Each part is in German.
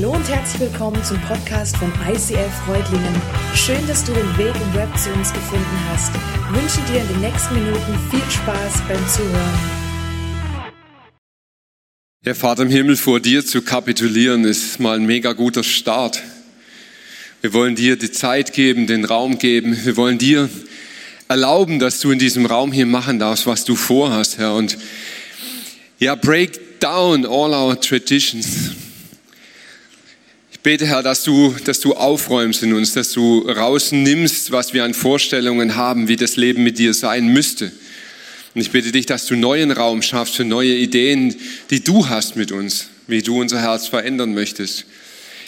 Hallo und herzlich willkommen zum Podcast von ICF Freudlingen. Schön, dass du den Weg im Web zu uns gefunden hast. Ich wünsche dir in den nächsten Minuten viel Spaß beim Zuhören. Herr Vater im Himmel, vor dir zu kapitulieren, ist mal ein mega guter Start. Wir wollen dir die Zeit geben, den Raum geben. Wir wollen dir erlauben, dass du in diesem Raum hier machen darfst, was du vorhast, Herr. Und ja, break down all our traditions. Ich bete, Herr, dass du, dass du aufräumst in uns, dass du rausnimmst, was wir an Vorstellungen haben, wie das Leben mit dir sein müsste. Und ich bitte dich, dass du neuen Raum schaffst für neue Ideen, die du hast mit uns, wie du unser Herz verändern möchtest.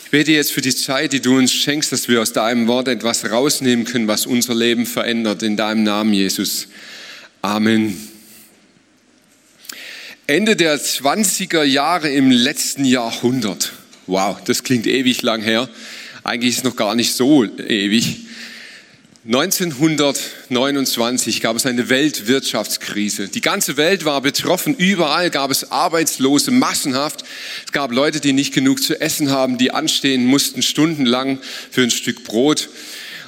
Ich bete jetzt für die Zeit, die du uns schenkst, dass wir aus deinem Wort etwas rausnehmen können, was unser Leben verändert. In deinem Namen, Jesus. Amen. Ende der 20er Jahre im letzten Jahrhundert. Wow, das klingt ewig lang her. Eigentlich ist es noch gar nicht so ewig. 1929 gab es eine Weltwirtschaftskrise. Die ganze Welt war betroffen. Überall gab es Arbeitslose massenhaft. Es gab Leute, die nicht genug zu essen haben, die anstehen mussten stundenlang für ein Stück Brot.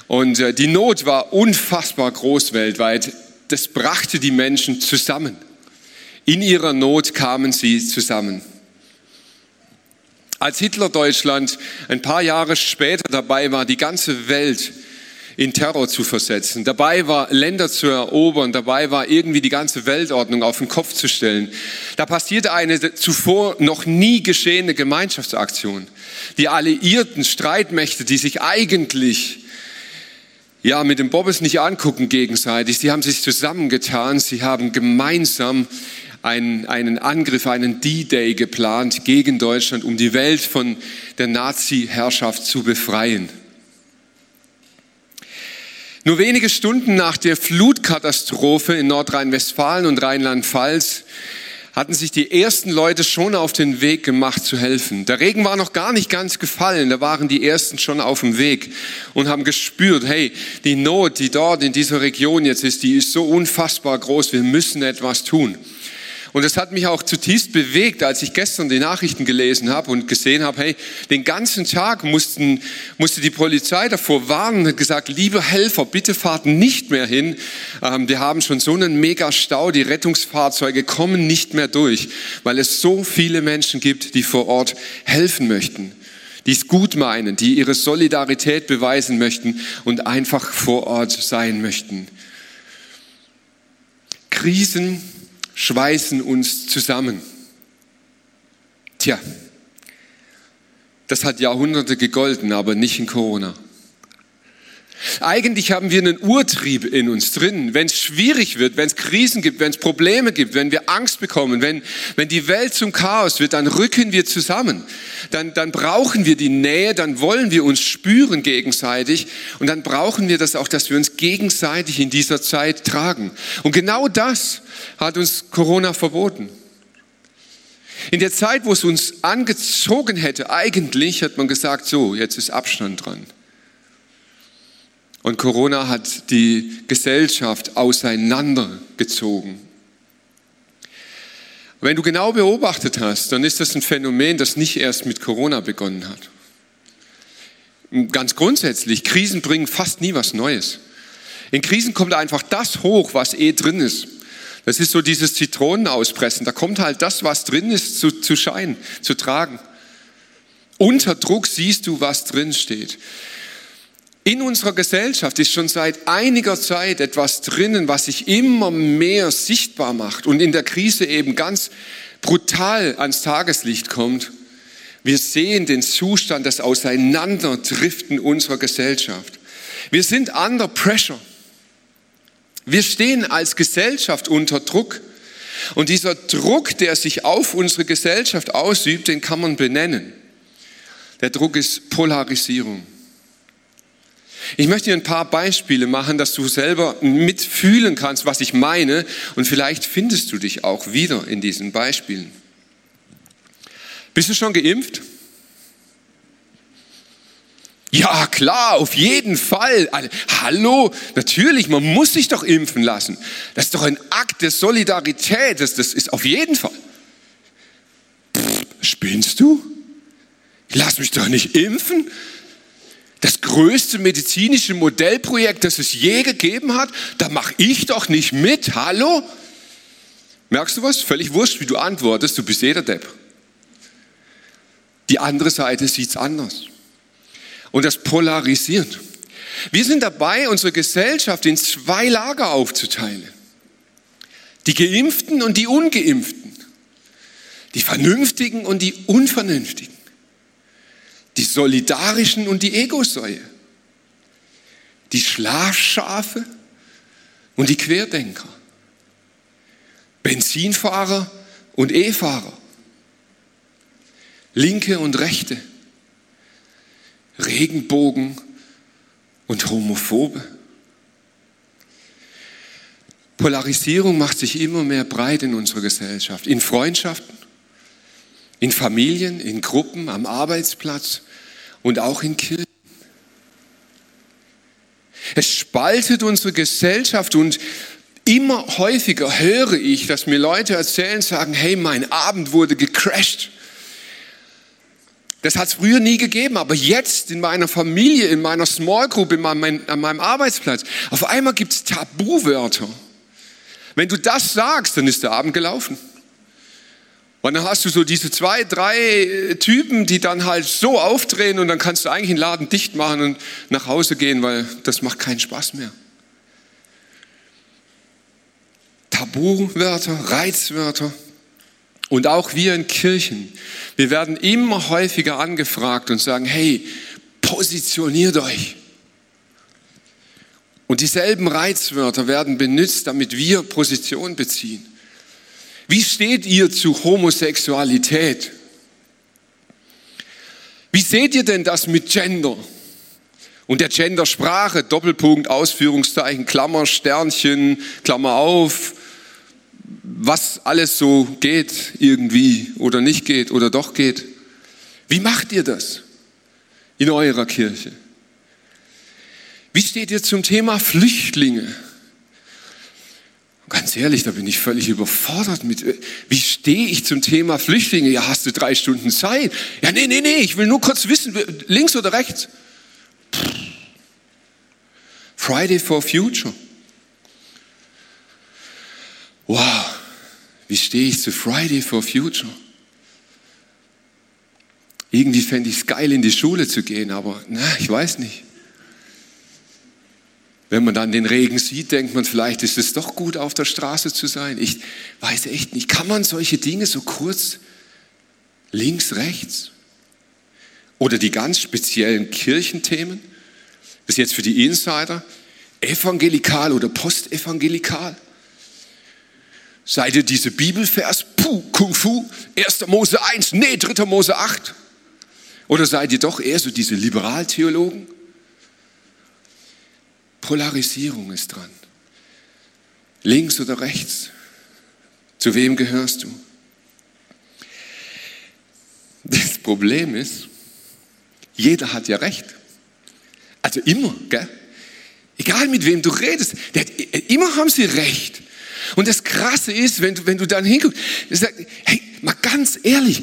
Und äh, die Not war unfassbar groß weltweit. Das brachte die Menschen zusammen. In ihrer Not kamen sie zusammen. Als Hitler Deutschland ein paar Jahre später dabei war, die ganze Welt in Terror zu versetzen, dabei war, Länder zu erobern, dabei war, irgendwie die ganze Weltordnung auf den Kopf zu stellen, da passierte eine zuvor noch nie geschehene Gemeinschaftsaktion. Die alliierten Streitmächte, die sich eigentlich ja, mit dem Bobbes nicht angucken gegenseitig. Sie haben sich zusammengetan, sie haben gemeinsam einen, einen Angriff, einen D-Day geplant gegen Deutschland, um die Welt von der Nazi-Herrschaft zu befreien. Nur wenige Stunden nach der Flutkatastrophe in Nordrhein-Westfalen und Rheinland-Pfalz hatten sich die ersten Leute schon auf den Weg gemacht zu helfen. Der Regen war noch gar nicht ganz gefallen, da waren die ersten schon auf dem Weg und haben gespürt, hey, die Not, die dort in dieser Region jetzt ist, die ist so unfassbar groß, wir müssen etwas tun. Und das hat mich auch zutiefst bewegt, als ich gestern die Nachrichten gelesen habe und gesehen habe, hey, den ganzen Tag mussten, musste die Polizei davor warnen und gesagt, liebe Helfer, bitte fahrt nicht mehr hin. Ähm, wir haben schon so einen Mega-Stau, die Rettungsfahrzeuge kommen nicht mehr durch, weil es so viele Menschen gibt, die vor Ort helfen möchten die es gut meinen, die ihre Solidarität beweisen möchten und einfach vor Ort sein möchten. Krisen schweißen uns zusammen. Tja, das hat Jahrhunderte gegolten, aber nicht in Corona. Eigentlich haben wir einen Urtrieb in uns drin. Wenn es schwierig wird, wenn es Krisen gibt, wenn es Probleme gibt, wenn wir Angst bekommen, wenn, wenn die Welt zum Chaos wird, dann rücken wir zusammen. Dann, dann brauchen wir die Nähe, dann wollen wir uns spüren gegenseitig und dann brauchen wir das auch, dass wir uns gegenseitig in dieser Zeit tragen. Und genau das hat uns Corona verboten. In der Zeit, wo es uns angezogen hätte, eigentlich hat man gesagt, so, jetzt ist Abstand dran. Und Corona hat die Gesellschaft auseinandergezogen. Wenn du genau beobachtet hast, dann ist das ein Phänomen, das nicht erst mit Corona begonnen hat. Ganz grundsätzlich, Krisen bringen fast nie was Neues. In Krisen kommt einfach das hoch, was eh drin ist. Das ist so dieses Zitronenauspressen. Da kommt halt das, was drin ist, zu, zu scheinen, zu tragen. Unter Druck siehst du, was drin steht. In unserer Gesellschaft ist schon seit einiger Zeit etwas drinnen, was sich immer mehr sichtbar macht und in der Krise eben ganz brutal ans Tageslicht kommt. Wir sehen den Zustand des Auseinanderdriften unserer Gesellschaft. Wir sind under pressure. Wir stehen als Gesellschaft unter Druck. Und dieser Druck, der sich auf unsere Gesellschaft ausübt, den kann man benennen. Der Druck ist Polarisierung. Ich möchte dir ein paar Beispiele machen, dass du selber mitfühlen kannst, was ich meine. Und vielleicht findest du dich auch wieder in diesen Beispielen. Bist du schon geimpft? Ja, klar, auf jeden Fall. Hallo, natürlich, man muss sich doch impfen lassen. Das ist doch ein Akt der Solidarität. Das, das ist auf jeden Fall. Pff, spinnst du? Lass mich doch nicht impfen. Das größte medizinische Modellprojekt, das es je gegeben hat, da mache ich doch nicht mit. Hallo? Merkst du was? Völlig wurscht, wie du antwortest, du bist jeder Depp. Die andere Seite sieht es anders. Und das polarisiert. Wir sind dabei, unsere Gesellschaft in zwei Lager aufzuteilen. Die Geimpften und die Ungeimpften. Die Vernünftigen und die Unvernünftigen. Solidarischen und die Egosäue. Die Schlafschafe und die Querdenker. Benzinfahrer und E-Fahrer. Linke und Rechte. Regenbogen und Homophobe. Polarisierung macht sich immer mehr breit in unserer Gesellschaft, in Freundschaften, in Familien, in Gruppen, am Arbeitsplatz und auch in Kirchen. Es spaltet unsere Gesellschaft und immer häufiger höre ich, dass mir Leute erzählen, sagen, hey, mein Abend wurde gecrashed. Das hat es früher nie gegeben, aber jetzt in meiner Familie, in meiner Small Group, in meinem, an meinem Arbeitsplatz, auf einmal gibt es Tabuwörter. Wenn du das sagst, dann ist der Abend gelaufen. Und dann hast du so diese zwei, drei äh, Typen, die dann halt so aufdrehen und dann kannst du eigentlich den Laden dicht machen und nach Hause gehen, weil das macht keinen Spaß mehr. Tabuwörter, Reizwörter, und auch wir in Kirchen, wir werden immer häufiger angefragt und sagen, hey, positioniert euch. Und dieselben Reizwörter werden benutzt, damit wir Position beziehen. Wie steht ihr zu Homosexualität? Wie seht ihr denn das mit Gender? Und der Gendersprache, Doppelpunkt, Ausführungszeichen, Klammer, Sternchen, Klammer auf, was alles so geht irgendwie oder nicht geht oder doch geht. Wie macht ihr das in eurer Kirche? Wie steht ihr zum Thema Flüchtlinge? Ganz ehrlich, da bin ich völlig überfordert mit. Wie stehe ich zum Thema Flüchtlinge? Ja, hast du drei Stunden Zeit? Ja, nee, nee, nee, ich will nur kurz wissen, links oder rechts? Friday for Future. Wow, wie stehe ich zu Friday for Future? Irgendwie fände ich es geil, in die Schule zu gehen, aber na, ich weiß nicht. Wenn man dann den Regen sieht, denkt man, vielleicht ist es doch gut, auf der Straße zu sein. Ich weiß echt nicht. Kann man solche Dinge so kurz links, rechts? Oder die ganz speziellen Kirchenthemen? Bis jetzt für die Insider. Evangelikal oder postevangelikal? Seid ihr diese Bibelvers, puh, Kung Fu, 1. Mose 1, nee, 3. Mose 8? Oder seid ihr doch eher so diese Liberaltheologen? Polarisierung ist dran. Links oder rechts? Zu wem gehörst du? Das Problem ist, jeder hat ja recht. Also immer, gell? Egal mit wem du redest, der, immer haben sie recht. Und das Krasse ist, wenn du, wenn du dann hinguckst, sagst, hey, mal ganz ehrlich,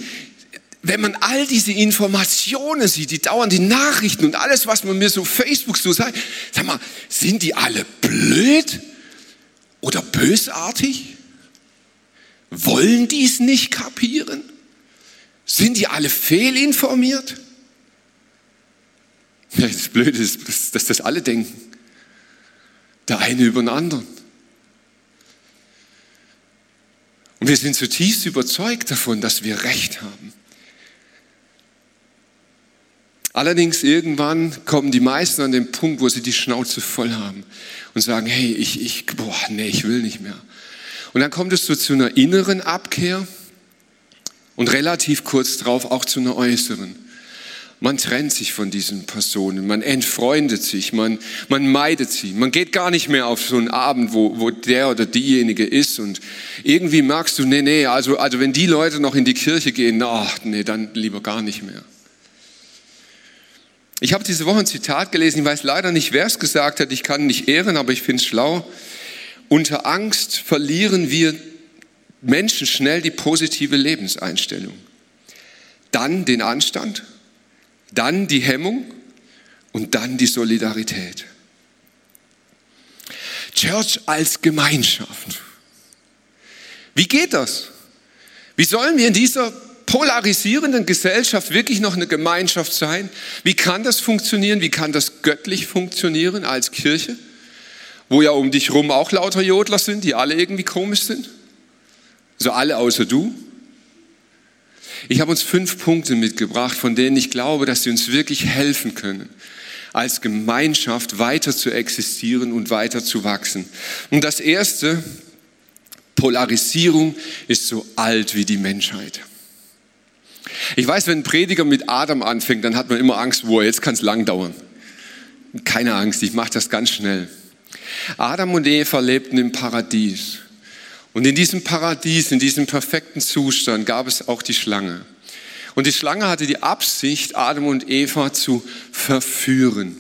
wenn man all diese Informationen sieht, die dauernden Nachrichten und alles, was man mir so Facebook so sagt, sag mal, sind die alle blöd oder bösartig? Wollen die es nicht kapieren? Sind die alle fehlinformiert? Ja, das Blöde ist, dass das alle denken. Der eine über den anderen. Und wir sind zutiefst überzeugt davon, dass wir Recht haben. Allerdings irgendwann kommen die meisten an den Punkt, wo sie die Schnauze voll haben und sagen, hey, ich, ich, boah, nee, ich will nicht mehr. Und dann kommt es so zu einer inneren Abkehr und relativ kurz drauf auch zu einer äußeren. Man trennt sich von diesen Personen, man entfreundet sich, man, man meidet sie. Man geht gar nicht mehr auf so einen Abend, wo, wo der oder diejenige ist und irgendwie merkst du, nee, nee, also, also wenn die Leute noch in die Kirche gehen, ach, nee, dann lieber gar nicht mehr. Ich habe diese Woche ein Zitat gelesen, ich weiß leider nicht, wer es gesagt hat, ich kann nicht ehren, aber ich finde es schlau. Unter Angst verlieren wir Menschen schnell die positive Lebenseinstellung. Dann den Anstand dann die Hemmung und dann die Solidarität. Church als Gemeinschaft. Wie geht das? Wie sollen wir in dieser polarisierenden Gesellschaft wirklich noch eine Gemeinschaft sein? Wie kann das funktionieren? Wie kann das göttlich funktionieren als Kirche? Wo ja um dich rum auch lauter Jodler sind, die alle irgendwie komisch sind. Also alle außer du. Ich habe uns fünf Punkte mitgebracht, von denen ich glaube, dass sie uns wirklich helfen können, als Gemeinschaft weiter zu existieren und weiter zu wachsen. Und das erste, Polarisierung ist so alt wie die Menschheit. Ich weiß, wenn ein Prediger mit Adam anfängt, dann hat man immer Angst, wo jetzt kann es lang dauern. Keine Angst, ich mache das ganz schnell. Adam und Eva lebten im Paradies. Und in diesem Paradies, in diesem perfekten Zustand gab es auch die Schlange. Und die Schlange hatte die Absicht, Adam und Eva zu verführen.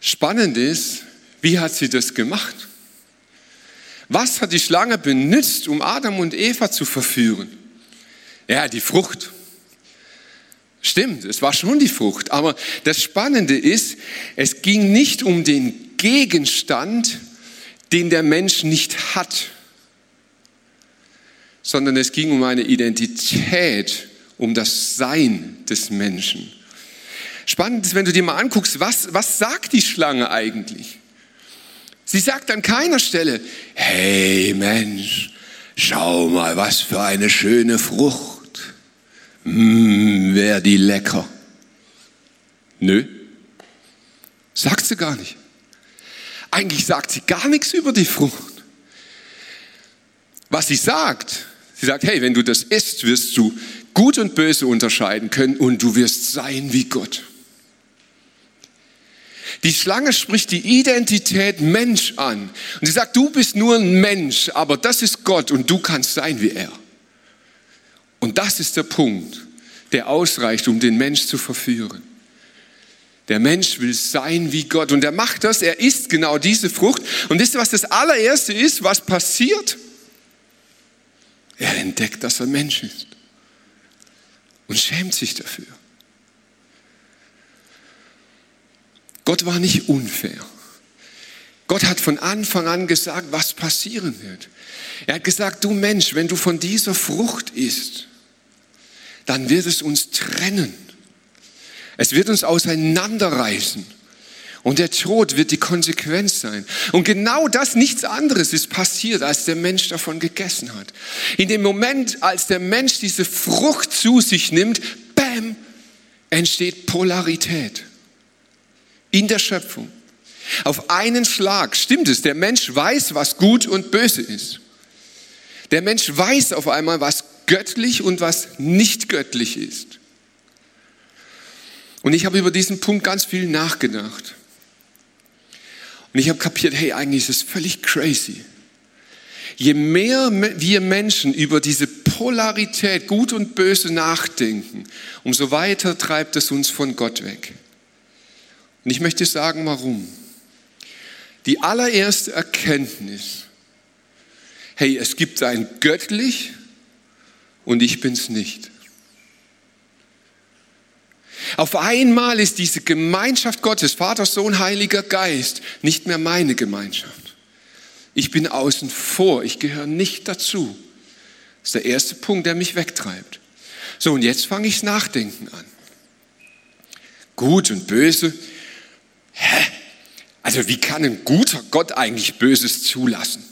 Spannend ist, wie hat sie das gemacht? Was hat die Schlange benutzt, um Adam und Eva zu verführen? Ja, die Frucht. Stimmt, es war schon die Frucht. Aber das Spannende ist, es ging nicht um den Gegenstand, den der Mensch nicht hat, sondern es ging um eine Identität, um das Sein des Menschen. Spannend ist, wenn du dir mal anguckst, was, was sagt die Schlange eigentlich? Sie sagt an keiner Stelle, hey Mensch, schau mal, was für eine schöne Frucht. Hm, wär die lecker. Nö, sagt sie gar nicht. Eigentlich sagt sie gar nichts über die Frucht. Was sie sagt, sie sagt, hey, wenn du das isst, wirst du gut und böse unterscheiden können und du wirst sein wie Gott. Die Schlange spricht die Identität Mensch an. Und sie sagt, du bist nur ein Mensch, aber das ist Gott und du kannst sein wie er. Und das ist der Punkt, der ausreicht, um den Mensch zu verführen. Der Mensch will sein wie Gott und er macht das, er isst genau diese Frucht. Und wisst ihr, was das allererste ist, was passiert? Er entdeckt, dass er Mensch ist und schämt sich dafür. Gott war nicht unfair. Gott hat von Anfang an gesagt, was passieren wird. Er hat gesagt, du Mensch, wenn du von dieser Frucht isst, dann wird es uns trennen. Es wird uns auseinanderreißen. Und der Tod wird die Konsequenz sein. Und genau das, nichts anderes ist passiert, als der Mensch davon gegessen hat. In dem Moment, als der Mensch diese Frucht zu sich nimmt, bam, entsteht Polarität in der Schöpfung. Auf einen Schlag stimmt es, der Mensch weiß, was gut und böse ist. Der Mensch weiß auf einmal, was göttlich und was nicht göttlich ist. Und ich habe über diesen Punkt ganz viel nachgedacht. Und ich habe kapiert, hey, eigentlich ist es völlig crazy. Je mehr wir Menschen über diese Polarität, gut und böse nachdenken, umso weiter treibt es uns von Gott weg. Und ich möchte sagen, warum. Die allererste Erkenntnis, hey, es gibt ein göttlich und ich bin's nicht. Auf einmal ist diese Gemeinschaft Gottes, Vater, Sohn, Heiliger Geist, nicht mehr meine Gemeinschaft. Ich bin außen vor, ich gehöre nicht dazu. Das ist der erste Punkt, der mich wegtreibt. So, und jetzt fange ich Nachdenken an. Gut und böse. Hä? Also wie kann ein guter Gott eigentlich Böses zulassen?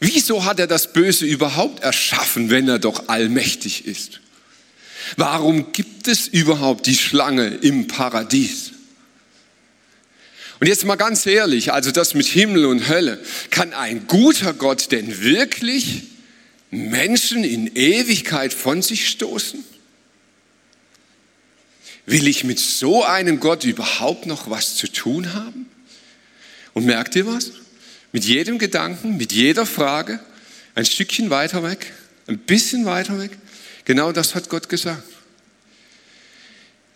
Wieso hat er das Böse überhaupt erschaffen, wenn er doch allmächtig ist? Warum gibt es überhaupt die Schlange im Paradies? Und jetzt mal ganz ehrlich, also das mit Himmel und Hölle, kann ein guter Gott denn wirklich Menschen in Ewigkeit von sich stoßen? Will ich mit so einem Gott überhaupt noch was zu tun haben? Und merkt ihr was? Mit jedem Gedanken, mit jeder Frage, ein Stückchen weiter weg, ein bisschen weiter weg, Genau das hat Gott gesagt.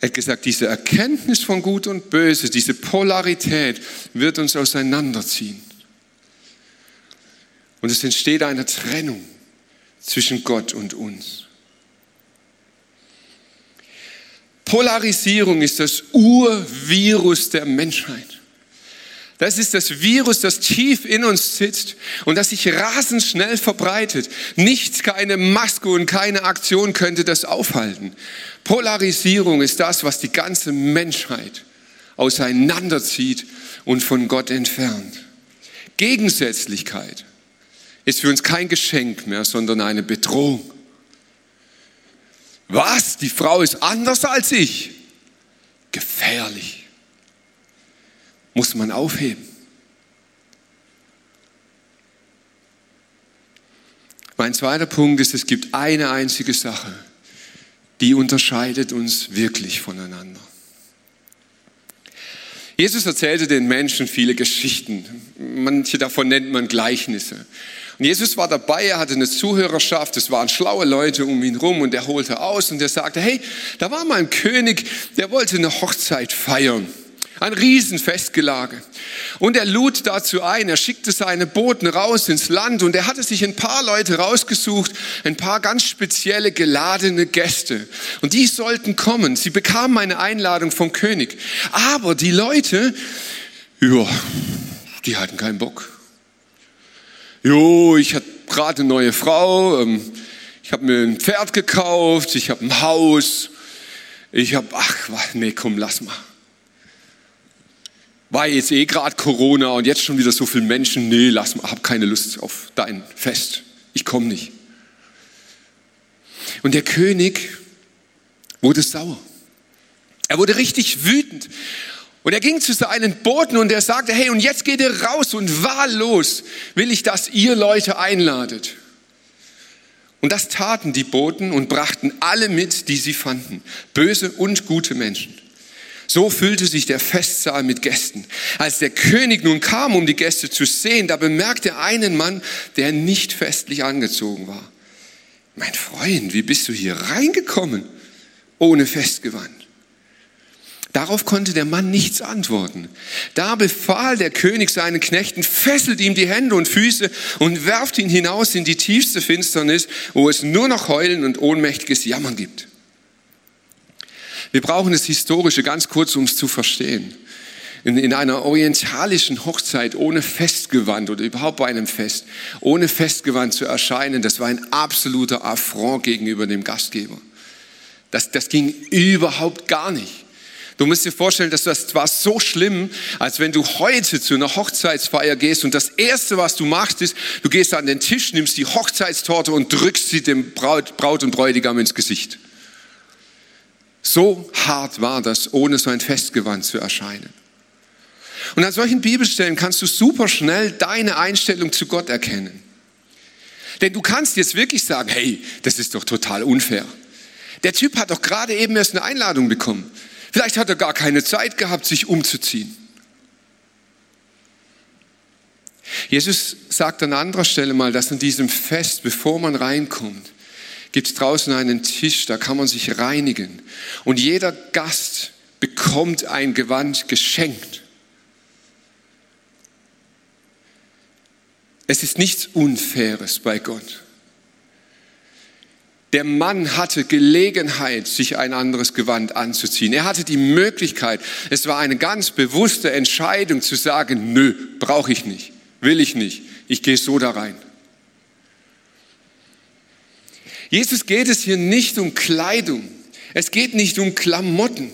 Er hat gesagt, diese Erkenntnis von Gut und Böse, diese Polarität wird uns auseinanderziehen. Und es entsteht eine Trennung zwischen Gott und uns. Polarisierung ist das Urvirus der Menschheit. Das ist das Virus, das tief in uns sitzt und das sich rasend schnell verbreitet. Nichts, keine Maske und keine Aktion könnte das aufhalten. Polarisierung ist das, was die ganze Menschheit auseinanderzieht und von Gott entfernt. Gegensätzlichkeit ist für uns kein Geschenk mehr, sondern eine Bedrohung. Was? Die Frau ist anders als ich? Gefährlich muss man aufheben. Mein zweiter Punkt ist, es gibt eine einzige Sache, die unterscheidet uns wirklich voneinander. Jesus erzählte den Menschen viele Geschichten. Manche davon nennt man Gleichnisse. Und Jesus war dabei, er hatte eine Zuhörerschaft, es waren schlaue Leute um ihn rum und er holte aus und er sagte, hey, da war mal ein König, der wollte eine Hochzeit feiern. Ein Riesenfestgelage. Und er lud dazu ein, er schickte seine Boten raus ins Land und er hatte sich ein paar Leute rausgesucht, ein paar ganz spezielle geladene Gäste. Und die sollten kommen. Sie bekamen eine Einladung vom König. Aber die Leute, ja, die hatten keinen Bock. Jo, ich hatte gerade eine neue Frau, ähm, ich habe mir ein Pferd gekauft, ich habe ein Haus, ich habe, ach, nee, komm, lass mal war jetzt eh gerade Corona und jetzt schon wieder so viele Menschen, nee, lass mal, hab keine Lust auf dein Fest. Ich komme nicht. Und der König wurde sauer. Er wurde richtig wütend. Und er ging zu seinen Boten und er sagte, hey, und jetzt geht ihr raus und wahllos will ich, dass ihr Leute einladet. Und das taten die Boten und brachten alle mit, die sie fanden, böse und gute Menschen. So füllte sich der Festsaal mit Gästen. Als der König nun kam, um die Gäste zu sehen, da bemerkte er einen Mann, der nicht festlich angezogen war. Mein Freund, wie bist du hier reingekommen ohne Festgewand? Darauf konnte der Mann nichts antworten. Da befahl der König seinen Knechten, fesselt ihm die Hände und Füße und werft ihn hinaus in die tiefste Finsternis, wo es nur noch Heulen und ohnmächtiges Jammern gibt. Wir brauchen das Historische ganz kurz, um es zu verstehen. In, in einer orientalischen Hochzeit ohne Festgewand oder überhaupt bei einem Fest, ohne Festgewand zu erscheinen, das war ein absoluter Affront gegenüber dem Gastgeber. Das, das ging überhaupt gar nicht. Du musst dir vorstellen, dass das war so schlimm, als wenn du heute zu einer Hochzeitsfeier gehst und das erste, was du machst, ist, du gehst an den Tisch, nimmst die Hochzeitstorte und drückst sie dem Braut, Braut und Bräutigam ins Gesicht. So hart war das, ohne so ein Festgewand zu erscheinen. Und an solchen Bibelstellen kannst du super schnell deine Einstellung zu Gott erkennen. Denn du kannst jetzt wirklich sagen, hey, das ist doch total unfair. Der Typ hat doch gerade eben erst eine Einladung bekommen. Vielleicht hat er gar keine Zeit gehabt, sich umzuziehen. Jesus sagt an anderer Stelle mal, dass an diesem Fest, bevor man reinkommt, gibt es draußen einen Tisch, da kann man sich reinigen. Und jeder Gast bekommt ein Gewand geschenkt. Es ist nichts Unfaires bei Gott. Der Mann hatte Gelegenheit, sich ein anderes Gewand anzuziehen. Er hatte die Möglichkeit. Es war eine ganz bewusste Entscheidung zu sagen, nö, brauche ich nicht, will ich nicht. Ich gehe so da rein. Jesus geht es hier nicht um Kleidung. Es geht nicht um Klamotten.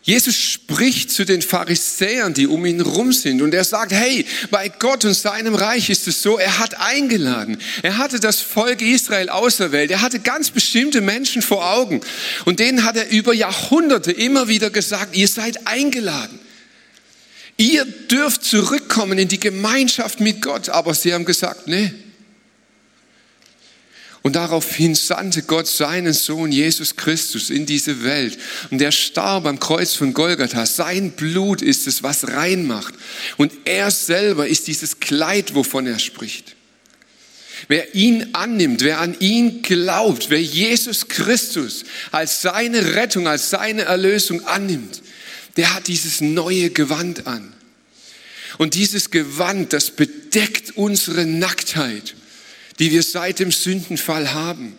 Jesus spricht zu den Pharisäern, die um ihn rum sind, und er sagt, hey, bei Gott und seinem Reich ist es so, er hat eingeladen. Er hatte das Volk Israel auserwählt. Er hatte ganz bestimmte Menschen vor Augen. Und denen hat er über Jahrhunderte immer wieder gesagt, ihr seid eingeladen. Ihr dürft zurückkommen in die Gemeinschaft mit Gott. Aber sie haben gesagt, nee, und daraufhin sandte Gott seinen Sohn Jesus Christus in diese Welt. Und er starb am Kreuz von Golgatha. Sein Blut ist es, was reinmacht. Und er selber ist dieses Kleid, wovon er spricht. Wer ihn annimmt, wer an ihn glaubt, wer Jesus Christus als seine Rettung, als seine Erlösung annimmt, der hat dieses neue Gewand an. Und dieses Gewand, das bedeckt unsere Nacktheit die wir seit dem Sündenfall haben.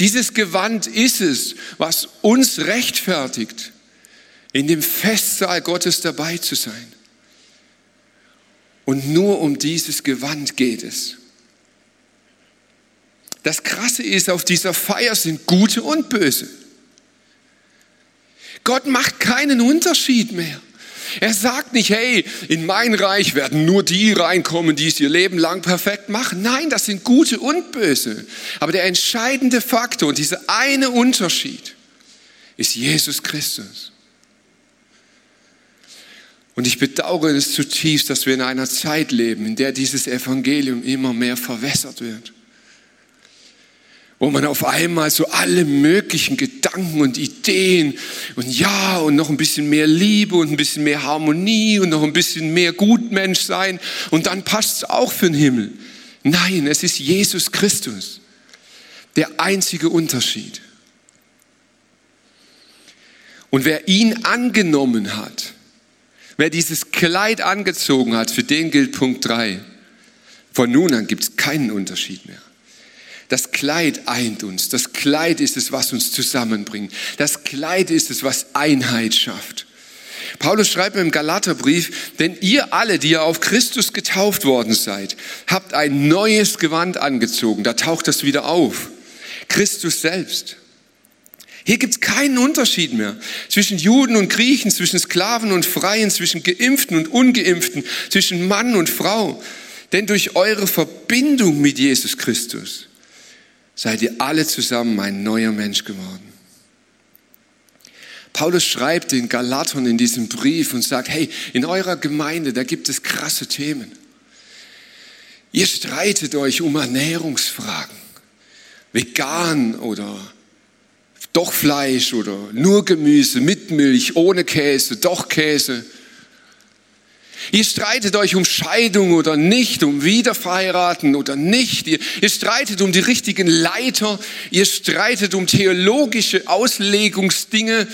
Dieses Gewand ist es, was uns rechtfertigt, in dem Festsaal Gottes dabei zu sein. Und nur um dieses Gewand geht es. Das Krasse ist, auf dieser Feier sind Gute und Böse. Gott macht keinen Unterschied mehr. Er sagt nicht, hey, in mein Reich werden nur die reinkommen, die es ihr Leben lang perfekt machen. Nein, das sind Gute und Böse. Aber der entscheidende Faktor und dieser eine Unterschied ist Jesus Christus. Und ich bedauere es zutiefst, dass wir in einer Zeit leben, in der dieses Evangelium immer mehr verwässert wird wo man auf einmal so alle möglichen Gedanken und Ideen und ja und noch ein bisschen mehr Liebe und ein bisschen mehr Harmonie und noch ein bisschen mehr Gutmensch sein und dann passt es auch für den Himmel. Nein, es ist Jesus Christus, der einzige Unterschied. Und wer ihn angenommen hat, wer dieses Kleid angezogen hat, für den gilt Punkt 3. Von nun an gibt es keinen Unterschied mehr. Das Kleid eint uns. Das Kleid ist es, was uns zusammenbringt. Das Kleid ist es, was Einheit schafft. Paulus schreibt im Galaterbrief, denn ihr alle, die ihr auf Christus getauft worden seid, habt ein neues Gewand angezogen. Da taucht das wieder auf. Christus selbst. Hier gibt es keinen Unterschied mehr zwischen Juden und Griechen, zwischen Sklaven und Freien, zwischen Geimpften und Ungeimpften, zwischen Mann und Frau. Denn durch eure Verbindung mit Jesus Christus seid ihr alle zusammen ein neuer Mensch geworden. Paulus schreibt den Galatern in diesem Brief und sagt, hey, in eurer Gemeinde, da gibt es krasse Themen. Ihr streitet euch um Ernährungsfragen, vegan oder doch Fleisch oder nur Gemüse, mit Milch, ohne Käse, doch Käse. Ihr streitet euch um Scheidung oder nicht, um Wiederverheiraten oder nicht. Ihr, ihr, streitet um die richtigen Leiter. Ihr streitet um theologische Auslegungsdinge.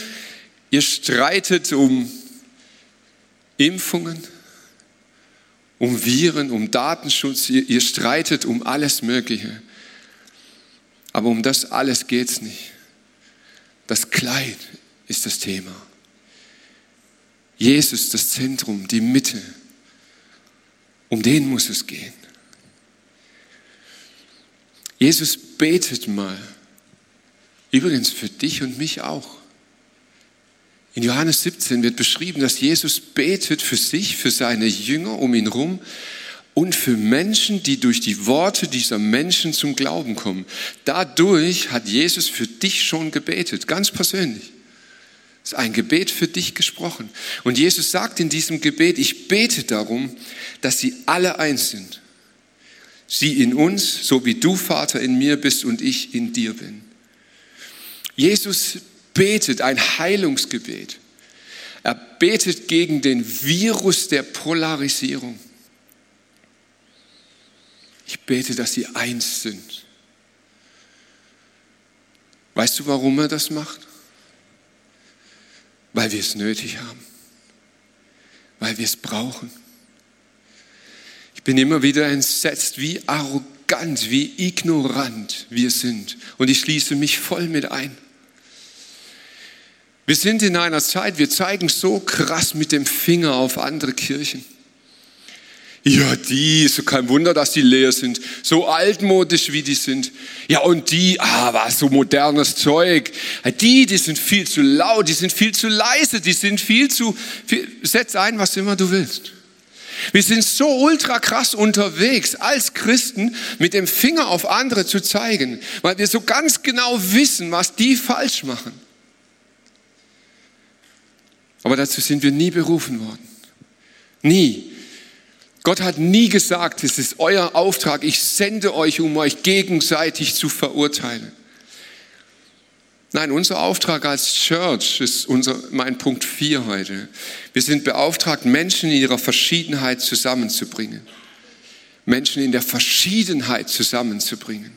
Ihr streitet um Impfungen, um Viren, um Datenschutz. Ihr, ihr streitet um alles Mögliche. Aber um das alles geht's nicht. Das Kleid ist das Thema. Jesus das Zentrum, die Mitte. Um den muss es gehen. Jesus betet mal. Übrigens für dich und mich auch. In Johannes 17 wird beschrieben, dass Jesus betet für sich, für seine Jünger um ihn rum und für Menschen, die durch die Worte dieser Menschen zum Glauben kommen. Dadurch hat Jesus für dich schon gebetet, ganz persönlich ist ein Gebet für dich gesprochen. Und Jesus sagt in diesem Gebet, ich bete darum, dass sie alle eins sind. Sie in uns, so wie du, Vater, in mir bist und ich in dir bin. Jesus betet ein Heilungsgebet. Er betet gegen den Virus der Polarisierung. Ich bete, dass sie eins sind. Weißt du, warum er das macht? Weil wir es nötig haben. Weil wir es brauchen. Ich bin immer wieder entsetzt, wie arrogant, wie ignorant wir sind. Und ich schließe mich voll mit ein. Wir sind in einer Zeit, wir zeigen so krass mit dem Finger auf andere Kirchen. Ja, die, so kein Wunder, dass die leer sind. So altmodisch, wie die sind. Ja, und die, ah, was, so modernes Zeug. Die, die sind viel zu laut, die sind viel zu leise, die sind viel zu, viel, setz ein, was immer du willst. Wir sind so ultra krass unterwegs, als Christen mit dem Finger auf andere zu zeigen, weil wir so ganz genau wissen, was die falsch machen. Aber dazu sind wir nie berufen worden. Nie. Gott hat nie gesagt, es ist euer Auftrag, ich sende euch, um euch gegenseitig zu verurteilen. Nein, unser Auftrag als Church ist unser, mein Punkt 4 heute. Wir sind beauftragt, Menschen in ihrer Verschiedenheit zusammenzubringen. Menschen in der Verschiedenheit zusammenzubringen.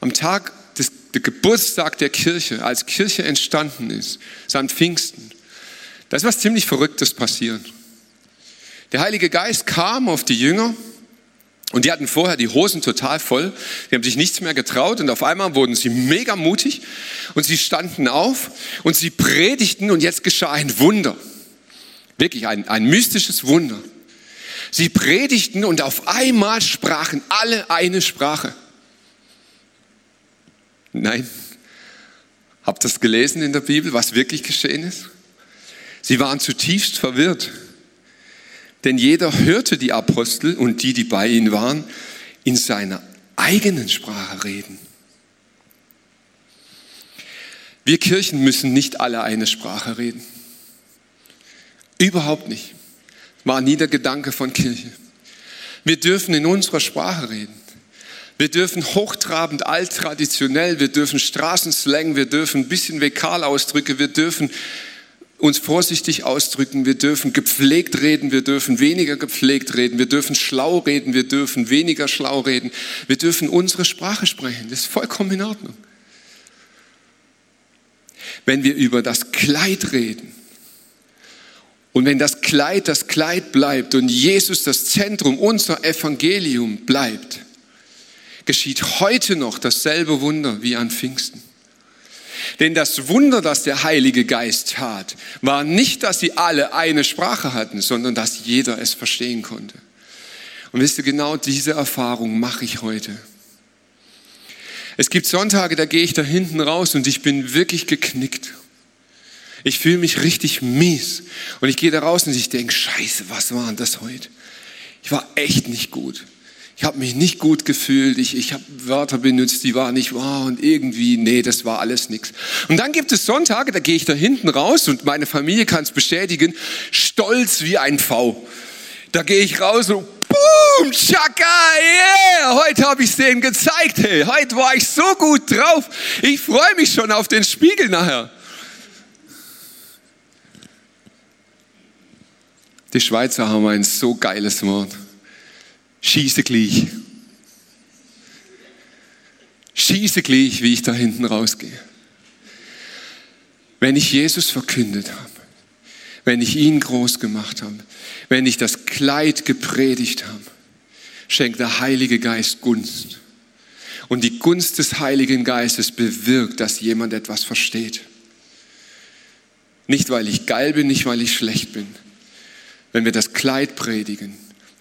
Am Tag des der Geburtstag der Kirche, als Kirche entstanden ist, samt Pfingsten, da ist was ziemlich Verrücktes passiert. Der Heilige Geist kam auf die Jünger Und die hatten vorher die Hosen total voll, die haben sich nichts mehr getraut und auf einmal wurden sie mega mutig und sie standen auf und sie predigten und jetzt geschah ein Wunder. Wirklich ein, ein mystisches Wunder. Sie predigten und auf einmal sprachen alle eine Sprache. Nein, habt ihr das gelesen in der Bibel, was wirklich geschehen ist? Sie waren zutiefst verwirrt. Denn jeder hörte die Apostel und die, die bei ihnen waren, in seiner eigenen Sprache reden. Wir Kirchen müssen nicht alle eine Sprache reden. Überhaupt nicht. War nie der Gedanke von Kirche. Wir dürfen in unserer Sprache reden. Wir dürfen hochtrabend, alttraditionell, wir dürfen Straßenslang, wir dürfen ein bisschen Vekalausdrücke, wir dürfen uns vorsichtig ausdrücken, wir dürfen gepflegt reden, wir dürfen weniger gepflegt reden, wir dürfen schlau reden, wir dürfen weniger schlau reden, wir dürfen unsere Sprache sprechen. Das ist vollkommen in Ordnung. Wenn wir über das Kleid reden und wenn das Kleid das Kleid bleibt und Jesus das Zentrum unserer Evangelium bleibt, geschieht heute noch dasselbe Wunder wie an Pfingsten. Denn das Wunder, das der Heilige Geist tat, war nicht, dass sie alle eine Sprache hatten, sondern dass jeder es verstehen konnte. Und wisst ihr, genau diese Erfahrung mache ich heute. Es gibt Sonntage, da gehe ich da hinten raus und ich bin wirklich geknickt. Ich fühle mich richtig mies. Und ich gehe da raus und ich denke, scheiße, was war denn das heute? Ich war echt nicht gut ich habe mich nicht gut gefühlt, ich, ich habe Wörter benutzt, die waren nicht wahr. Und irgendwie, nee, das war alles nichts. Und dann gibt es Sonntage, da gehe ich da hinten raus und meine Familie kann es bestätigen, stolz wie ein V. Da gehe ich raus und boom, tschakka, yeah, heute habe ich es denen gezeigt, hey, heute war ich so gut drauf, ich freue mich schon auf den Spiegel nachher. Die Schweizer haben ein so geiles Wort schieße gleich. Schieße gleich, wie ich da hinten rausgehe. Wenn ich Jesus verkündet habe, wenn ich ihn groß gemacht habe, wenn ich das Kleid gepredigt habe, schenkt der Heilige Geist Gunst. Und die Gunst des Heiligen Geistes bewirkt, dass jemand etwas versteht. Nicht, weil ich geil bin, nicht, weil ich schlecht bin. Wenn wir das Kleid predigen,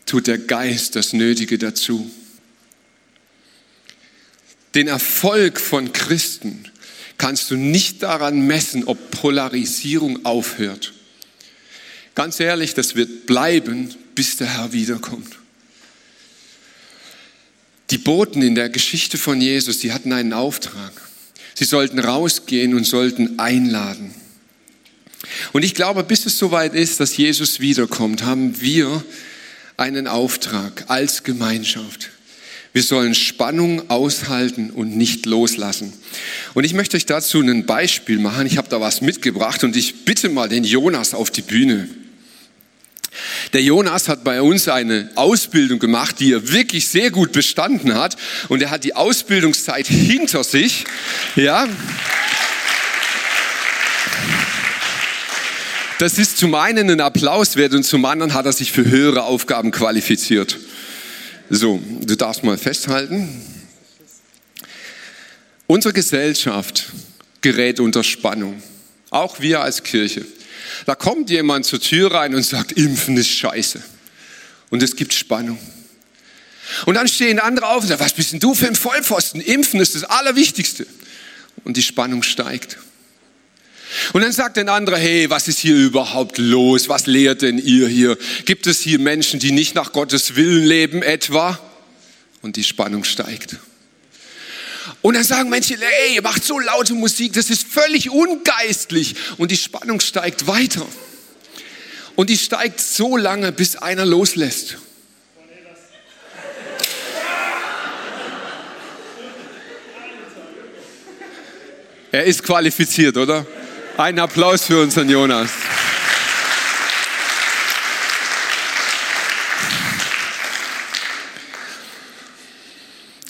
tut der Geist das Nötige dazu. Den Erfolg von Christen kannst du nicht daran messen, ob Polarisierung aufhört. Ganz ehrlich, das wird bleiben, bis der Herr wiederkommt. Die Boten in der Geschichte von Jesus, die hatten einen Auftrag. Sie sollten rausgehen und sollten einladen. Und ich glaube, bis es soweit ist, dass Jesus wiederkommt, haben wir einen Auftrag als Gemeinschaft. Wir sollen Spannung aushalten und nicht loslassen. Und ich möchte euch dazu ein Beispiel machen. Ich habe da was mitgebracht und ich bitte mal den Jonas auf die Bühne. Der Jonas hat bei uns eine Ausbildung gemacht, die er wirklich sehr gut bestanden hat. Und er hat die Ausbildungszeit hinter sich. Ja. Das ist zum einen ein Applaus wert und zum anderen hat er sich für höhere Aufgaben qualifiziert. So, du darfst mal festhalten. Unsere Gesellschaft gerät unter Spannung. Auch wir als Kirche. Da kommt jemand zur Tür rein und sagt, Impfen ist scheiße. Und es gibt Spannung. Und dann stehen andere auf und sagen, was bist denn du für ein Vollpfosten? Impfen ist das Allerwichtigste. Und die Spannung steigt. Und dann sagt ein anderer, hey, was ist hier überhaupt los? Was lehrt denn ihr hier? Gibt es hier Menschen, die nicht nach Gottes Willen leben etwa? Und die Spannung steigt. Und dann sagen Menschen, ey, ihr macht so laute Musik, das ist völlig ungeistlich. Und die Spannung steigt weiter. Und die steigt so lange, bis einer loslässt. Er ist qualifiziert, oder? Ein Applaus für unseren Jonas.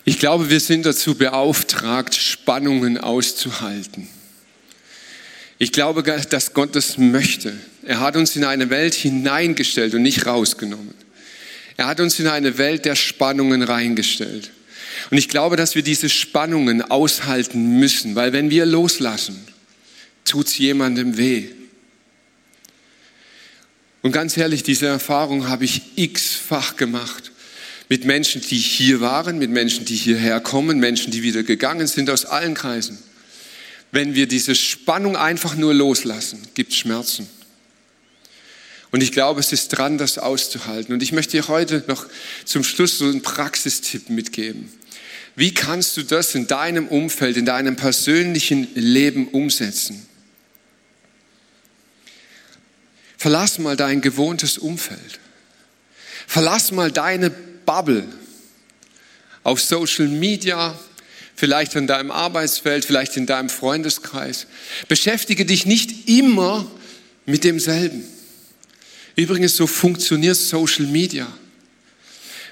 Ich glaube, wir sind dazu beauftragt, Spannungen auszuhalten. Ich glaube, dass Gott das möchte. Er hat uns in eine Welt hineingestellt und nicht rausgenommen. Er hat uns in eine Welt der Spannungen reingestellt. Und ich glaube, dass wir diese Spannungen aushalten müssen, weil wenn wir loslassen, tut es jemandem weh. Und ganz ehrlich, diese Erfahrung habe ich x-fach gemacht. Mit Menschen, die hier waren, mit Menschen, die hierher kommen, Menschen, die wieder gegangen sind aus allen Kreisen. Wenn wir diese Spannung einfach nur loslassen, gibt es Schmerzen. Und ich glaube, es ist dran, das auszuhalten. Und ich möchte dir heute noch zum Schluss so einen Praxistipp mitgeben. Wie kannst du das in deinem Umfeld, in deinem persönlichen Leben umsetzen? Verlass mal dein gewohntes Umfeld. Verlass mal deine Bubble auf Social Media, vielleicht in deinem Arbeitsfeld, vielleicht in deinem Freundeskreis. Beschäftige dich nicht immer mit demselben. Übrigens, so funktioniert Social Media.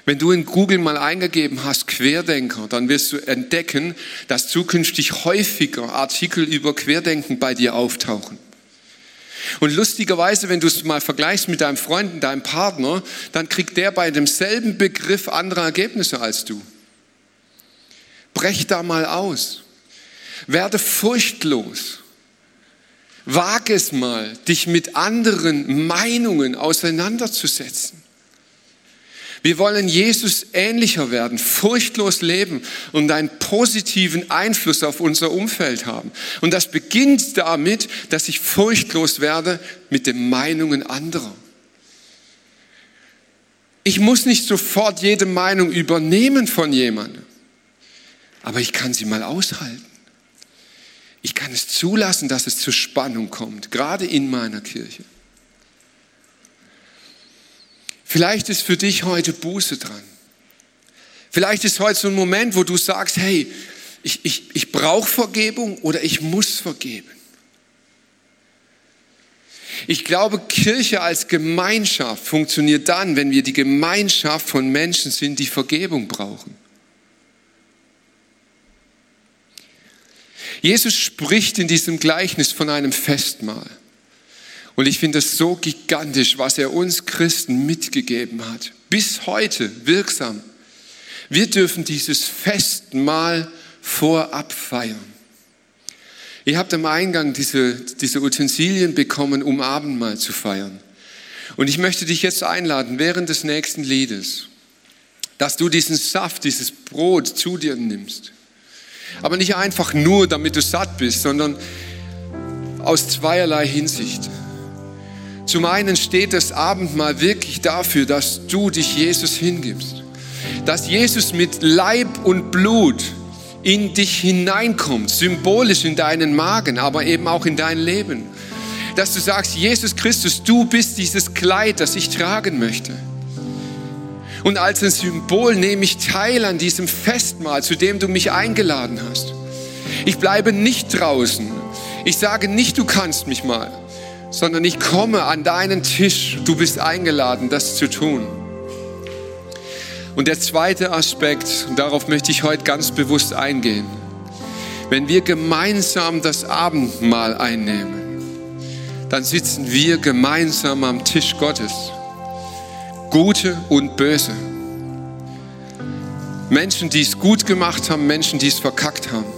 Wenn du in Google mal eingegeben hast Querdenker, dann wirst du entdecken, dass zukünftig häufiger Artikel über Querdenken bei dir auftauchen. Und lustigerweise, wenn du es mal vergleichst mit deinem Freund, deinem Partner, dann kriegt der bei demselben Begriff andere Ergebnisse als du. Brech da mal aus. Werde furchtlos. Wag es mal, dich mit anderen Meinungen auseinanderzusetzen. Wir wollen Jesus ähnlicher werden, furchtlos leben und einen positiven Einfluss auf unser Umfeld haben. Und das beginnt damit, dass ich furchtlos werde mit den Meinungen anderer. Ich muss nicht sofort jede Meinung übernehmen von jemandem, aber ich kann sie mal aushalten. Ich kann es zulassen, dass es zur Spannung kommt, gerade in meiner Kirche. Vielleicht ist für dich heute Buße dran. Vielleicht ist heute so ein Moment, wo du sagst, hey, ich, ich, ich brauche Vergebung oder ich muss vergeben. Ich glaube, Kirche als Gemeinschaft funktioniert dann, wenn wir die Gemeinschaft von Menschen sind, die Vergebung brauchen. Jesus spricht in diesem Gleichnis von einem Festmahl. Und ich finde es so gigantisch, was er uns Christen mitgegeben hat. Bis heute wirksam. Wir dürfen dieses Festmahl vorab feiern. Ihr habt am Eingang diese, diese Utensilien bekommen, um Abendmahl zu feiern. Und ich möchte dich jetzt einladen, während des nächsten Liedes, dass du diesen Saft, dieses Brot zu dir nimmst. Aber nicht einfach nur, damit du satt bist, sondern aus zweierlei Hinsicht. Zum einen steht das Abendmahl wirklich dafür, dass du dich Jesus hingibst. Dass Jesus mit Leib und Blut in dich hineinkommt, symbolisch in deinen Magen, aber eben auch in dein Leben. Dass du sagst, Jesus Christus, du bist dieses Kleid, das ich tragen möchte. Und als ein Symbol nehme ich teil an diesem Festmahl, zu dem du mich eingeladen hast. Ich bleibe nicht draußen. Ich sage nicht, du kannst mich mal sondern ich komme an deinen Tisch. Du bist eingeladen, das zu tun. Und der zweite Aspekt, und darauf möchte ich heute ganz bewusst eingehen, wenn wir gemeinsam das Abendmahl einnehmen, dann sitzen wir gemeinsam am Tisch Gottes. Gute und Böse. Menschen, die es gut gemacht haben, Menschen, die es verkackt haben.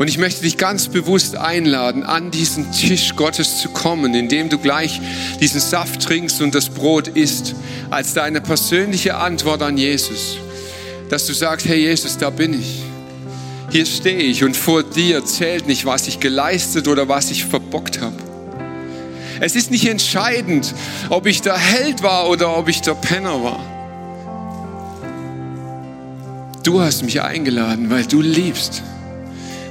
Und ich möchte dich ganz bewusst einladen, an diesen Tisch Gottes zu kommen, indem du gleich diesen Saft trinkst und das Brot isst, als deine persönliche Antwort an Jesus. Dass du sagst, hey Jesus, da bin ich. Hier stehe ich und vor dir zählt nicht, was ich geleistet oder was ich verbockt habe. Es ist nicht entscheidend, ob ich der Held war oder ob ich der Penner war. Du hast mich eingeladen, weil du liebst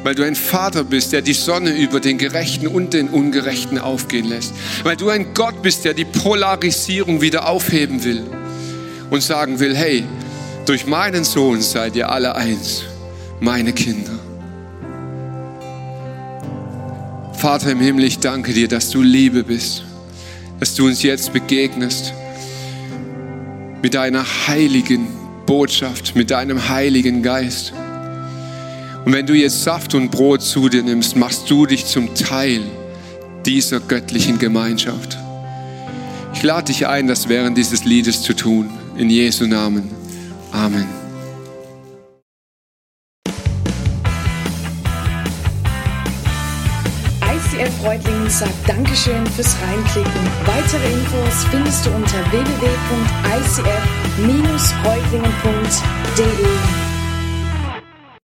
weil du ein Vater bist, der die Sonne über den Gerechten und den Ungerechten aufgehen lässt, weil du ein Gott bist, der die Polarisierung wieder aufheben will und sagen will, hey, durch meinen Sohn seid ihr alle eins, meine Kinder. Vater im Himmel, ich danke dir, dass du Liebe bist, dass du uns jetzt begegnest mit deiner heiligen Botschaft, mit deinem heiligen Geist. Und wenn du jetzt Saft und Brot zu dir nimmst, machst du dich zum Teil dieser göttlichen Gemeinschaft. Ich lade dich ein, das während dieses Liedes zu tun. In Jesu Namen. Amen. ICF Reutlingen sagt Dankeschön fürs Reinklicken. Weitere Infos findest du unter www.icf-reutlingen.de.